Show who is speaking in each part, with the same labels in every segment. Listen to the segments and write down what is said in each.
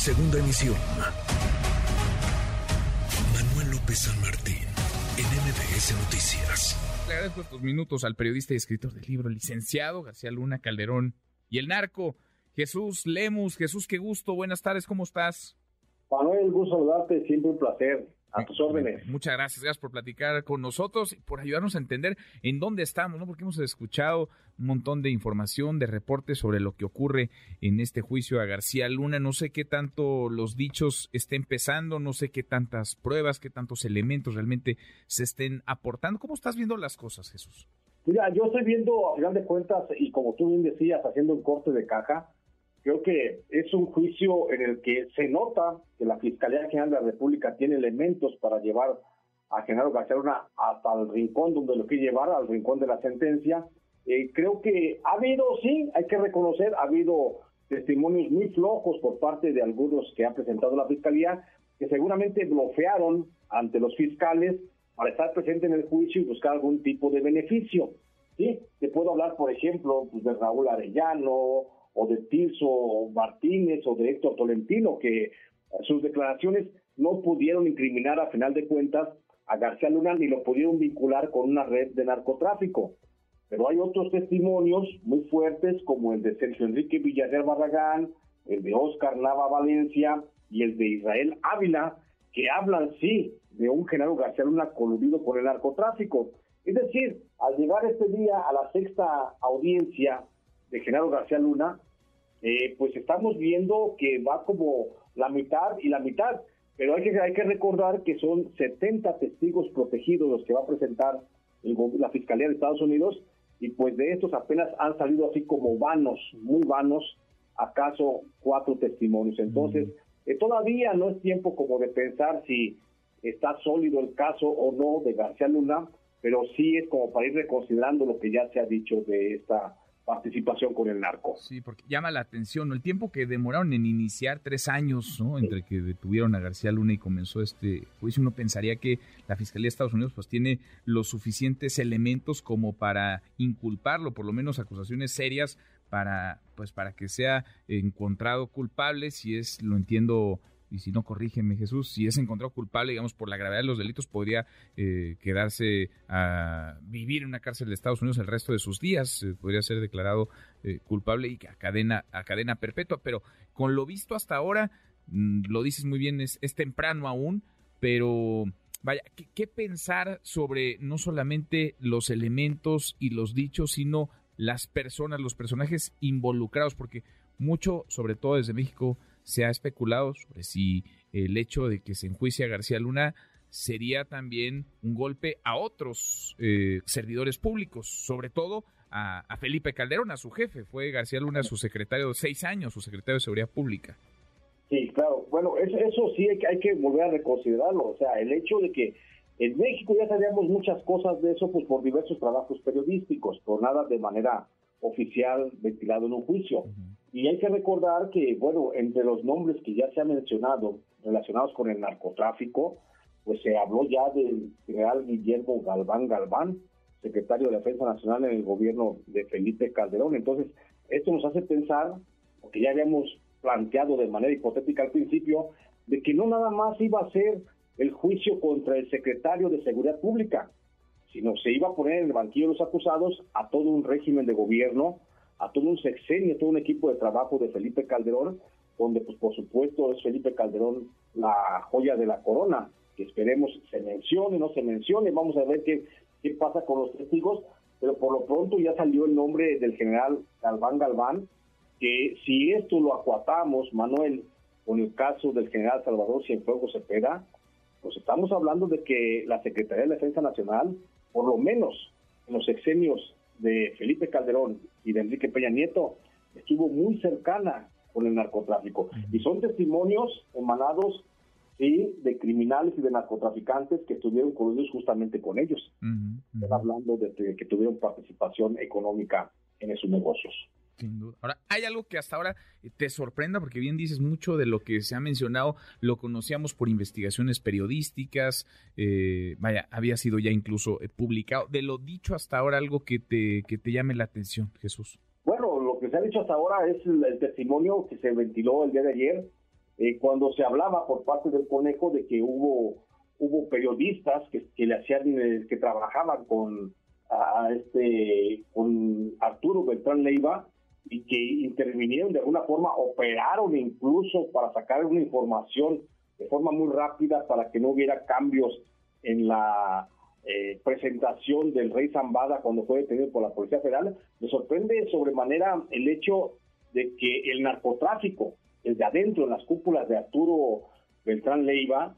Speaker 1: Segunda emisión. Manuel López San Martín, en MBS Noticias.
Speaker 2: Le agradezco estos minutos al periodista y escritor del libro, licenciado García Luna Calderón y el narco, Jesús Lemus. Jesús, qué gusto. Buenas tardes, ¿cómo estás?
Speaker 3: Manuel, gusto saludarte, siempre un placer. A tus órdenes.
Speaker 2: Muchas gracias, gracias por platicar con nosotros y por ayudarnos a entender en dónde estamos, ¿no? Porque hemos escuchado un montón de información, de reportes sobre lo que ocurre en este juicio a García Luna. No sé qué tanto los dichos estén empezando, no sé qué tantas pruebas, qué tantos elementos realmente se estén aportando. ¿Cómo estás viendo las cosas, Jesús?
Speaker 3: Mira, yo estoy viendo, a final de cuentas, y como tú bien decías, haciendo un corte de caja, Creo que es un juicio en el que se nota que la Fiscalía General de la República tiene elementos para llevar a Genaro García Luna hasta el rincón donde lo quiere llevar, al rincón de la sentencia. Eh, creo que ha habido, sí, hay que reconocer, ha habido testimonios muy flojos por parte de algunos que ha presentado la Fiscalía, que seguramente bloquearon ante los fiscales para estar presente en el juicio y buscar algún tipo de beneficio. Sí, te puedo hablar, por ejemplo, pues, de Raúl Arellano, o de Tirso Martínez o de Héctor Tolentino, que sus declaraciones no pudieron incriminar a final de cuentas a García Luna ni lo pudieron vincular con una red de narcotráfico. Pero hay otros testimonios muy fuertes como el de Sergio Enrique Villarreal Barragán, el de Oscar Nava Valencia y el de Israel Ávila, que hablan, sí, de un general García Luna coludido con el narcotráfico. Es decir, al llegar este día a la sexta audiencia de Genaro García Luna, eh, pues estamos viendo que va como la mitad y la mitad, pero hay que, hay que recordar que son 70 testigos protegidos los que va a presentar la Fiscalía de Estados Unidos y pues de estos apenas han salido así como vanos, muy vanos, acaso cuatro testimonios. Entonces, eh, todavía no es tiempo como de pensar si está sólido el caso o no de García Luna, pero sí es como para ir reconsiderando lo que ya se ha dicho de esta participación con el narco.
Speaker 2: Sí, porque llama la atención el tiempo que demoraron en iniciar tres años, ¿no? Entre que detuvieron a García Luna y comenzó este juicio, uno pensaría que la Fiscalía de Estados Unidos pues tiene los suficientes elementos como para inculparlo, por lo menos acusaciones serias para pues para que sea encontrado culpable, si es, lo entiendo, y si no, corrígeme Jesús, si es encontrado culpable, digamos, por la gravedad de los delitos, podría eh, quedarse a vivir en una cárcel de Estados Unidos el resto de sus días, eh, podría ser declarado eh, culpable y a cadena, a cadena perpetua, pero con lo visto hasta ahora, mm, lo dices muy bien, es, temprano aún, pero vaya, ¿qué, ¿qué, pensar sobre no solamente los elementos y los dichos, sino las personas, los personajes involucrados? Porque mucho, sobre todo desde México, se ha especulado sobre si el hecho de que se enjuicie a García Luna sería también un golpe a otros eh, servidores públicos, sobre todo a, Felipe Calderón, a su jefe. Fue García Luna su secretario de seis años, su secretario de Seguridad Pública.
Speaker 3: Sí, claro. Bueno, eso, eso sí hay que, hay que volver a reconsiderarlo. O sea, el hecho de que en México ya sabíamos muchas cosas de eso pues por diversos trabajos periodísticos, por nada de manera oficial ventilado en un juicio. Y hay que recordar que, bueno, entre los nombres que ya se han mencionado relacionados con el narcotráfico, pues se habló ya del general Guillermo Galván Galván, secretario de Defensa Nacional en el gobierno de Felipe Calderón. Entonces, esto nos hace pensar, porque ya habíamos planteado de manera hipotética al principio, de que no nada más iba a ser el juicio contra el secretario de Seguridad Pública, sino se iba a poner en el banquillo de los acusados a todo un régimen de gobierno, a todo un sexenio, todo un equipo de trabajo de Felipe Calderón, donde pues por supuesto es Felipe Calderón la joya de la corona, que esperemos se mencione, no se mencione, vamos a ver qué, qué pasa con los testigos, pero por lo pronto ya salió el nombre del general Galván Galván, que si esto lo acuatamos, Manuel, con el caso del general Salvador Cienfuegos Cepeda, pues estamos hablando de que la Secretaría de Defensa Nacional por lo menos en los exenios de Felipe Calderón y de Enrique Peña Nieto, estuvo muy cercana con el narcotráfico. Y son testimonios emanados sí, de criminales y de narcotraficantes que estuvieron coludidos justamente con ellos. Están hablando de que tuvieron participación económica en esos negocios.
Speaker 2: Sin duda. Ahora, ¿hay algo que hasta ahora eh, te sorprenda? Porque bien dices, mucho de lo que se ha mencionado lo conocíamos por investigaciones periodísticas, eh, vaya, había sido ya incluso eh, publicado. De lo dicho hasta ahora, algo que te, que te llame la atención, Jesús.
Speaker 3: Bueno, lo que se ha dicho hasta ahora es el, testimonio que se ventiló el día de ayer eh, cuando se hablaba por parte del Conejo de que hubo hubo periodistas que, que le hacían eh, que trabajaban con a este con Arturo Beltrán Leiva y que intervinieron de alguna forma, operaron incluso para sacar una información de forma muy rápida para que no hubiera cambios en la eh, presentación del rey Zambada cuando fue detenido por la Policía Federal, me sorprende sobremanera el hecho de que el narcotráfico, el de adentro, en las cúpulas de Arturo Beltrán Leiva,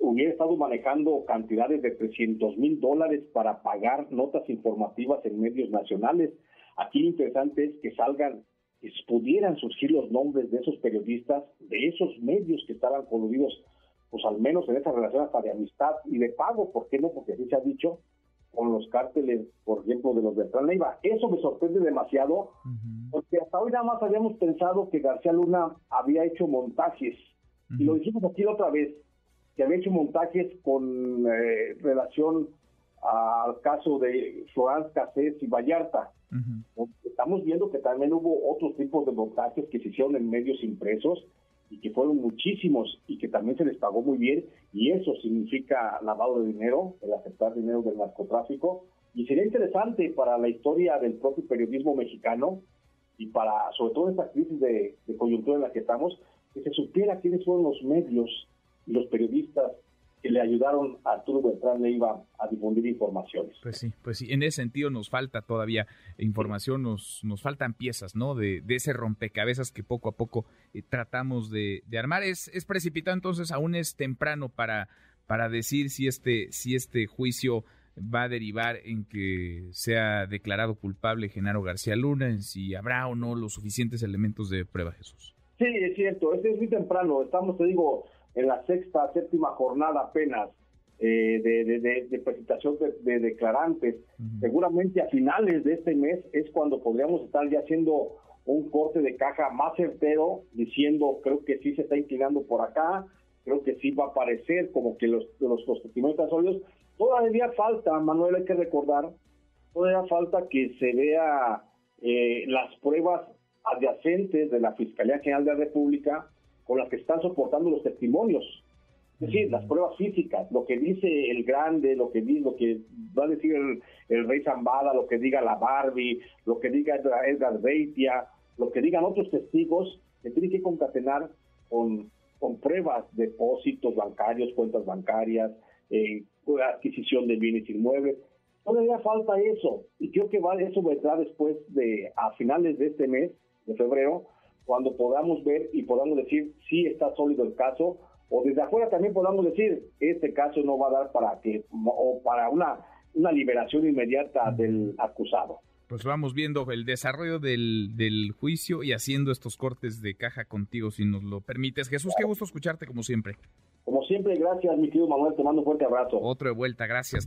Speaker 3: hubiera estado manejando cantidades de 300 mil dólares para pagar notas informativas en medios nacionales. Aquí lo interesante es que salgan, que pudieran surgir los nombres de esos periodistas, de esos medios que estaban coludidos, pues al menos en esa relación hasta de amistad y de pago, ¿por qué no? Porque así se ha dicho con los cárteles, por ejemplo, de los de Leiva. Eso me sorprende demasiado, porque hasta hoy nada más habíamos pensado que García Luna había hecho montajes, y lo dijimos aquí otra vez, que había hecho montajes con eh, relación al caso de Florence Cassés y Vallarta. Estamos viendo que también hubo otros tipos de montajes que se hicieron en medios impresos y que fueron muchísimos y que también se les pagó muy bien y eso significa lavado de dinero, el aceptar dinero del narcotráfico y sería interesante para la historia del propio periodismo mexicano y para sobre todo esta crisis de, de coyuntura en la que estamos, que se supiera quiénes fueron los medios y los periodistas que le ayudaron a Arturo Beltrán Leiva a difundir informaciones.
Speaker 2: Pues sí, pues sí, en ese sentido nos falta todavía información, nos, nos faltan piezas, ¿no? De, de ese rompecabezas que poco a poco eh, tratamos de, de, armar. Es, es precipitado, entonces aún es temprano para, para decir si este, si este juicio va a derivar en que sea declarado culpable Genaro García Luna, en si habrá o no los suficientes elementos de prueba, Jesús.
Speaker 3: Sí, es cierto, es muy temprano, estamos, te digo, en la sexta, séptima jornada apenas eh, de, presentación de, declarantes. Seguramente a finales de este mes es cuando podríamos estar ya haciendo un corte de caja más certero, diciendo creo que sí se está inclinando por acá, creo que sí va a aparecer como que los, los, los testimonios tan sólidos. Todavía falta, Manuel, hay que recordar, todavía falta que se vea eh, las pruebas adyacentes de la Fiscalía General de la República con las que están soportando los testimonios. Es decir, las pruebas físicas, lo que dice el grande, lo que dice, lo que va a decir el, rey Zambada, lo que diga la Barbie, lo que diga Edgar Beitia, lo que digan otros testigos, se tiene que concatenar con, con pruebas, depósitos bancarios, cuentas bancarias, eh, adquisición de bienes inmuebles. Todavía falta eso, y creo que va, eso vendrá después de, a finales de este mes, de febrero, cuando podamos ver y podamos decir si está sólido el caso, o desde afuera también podamos decir este caso no va a dar para que o para una una liberación inmediata del acusado.
Speaker 2: Pues vamos viendo el desarrollo del, del juicio y haciendo estos cortes de caja contigo, si nos lo permites. Jesús, qué gusto escucharte como siempre.
Speaker 3: Como siempre, gracias, mi querido Manuel. Te mando un fuerte abrazo.
Speaker 2: Otro de vuelta, gracias.